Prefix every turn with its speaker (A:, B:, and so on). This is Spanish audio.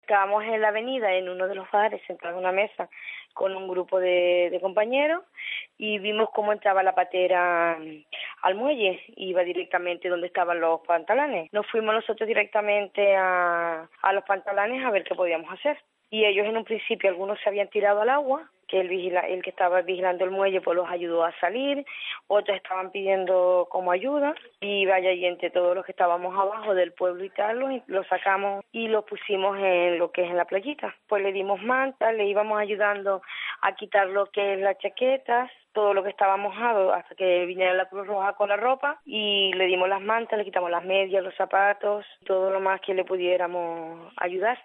A: Estábamos en la avenida, en uno de los bares, sentados en una mesa con un grupo de, compañeros y vimos cómo entraba la patera mm, al muelle, iba directamente donde estaban los pantalones. Nos fuimos nosotros directamente a, a los pantalones a ver qué podíamos hacer. Y ellos en un principio, algunos se habían tirado al agua, que el, vigila, el que estaba vigilando el muelle pues los ayudó a salir, otros estaban pidiendo como ayuda y vaya y entre todos los que estábamos abajo del pueblo y tal, lo, sacamos y lo pusimos en lo que es en la playita. Pues le dimos mantas, le íbamos ayudando a quitar lo que es las chaquetas, todo lo que estaba mojado hasta que viniera la Cruz Roja con la ropa y le dimos las mantas, le quitamos las medias, los zapatos, todo lo más que le pudiéramos ayudar.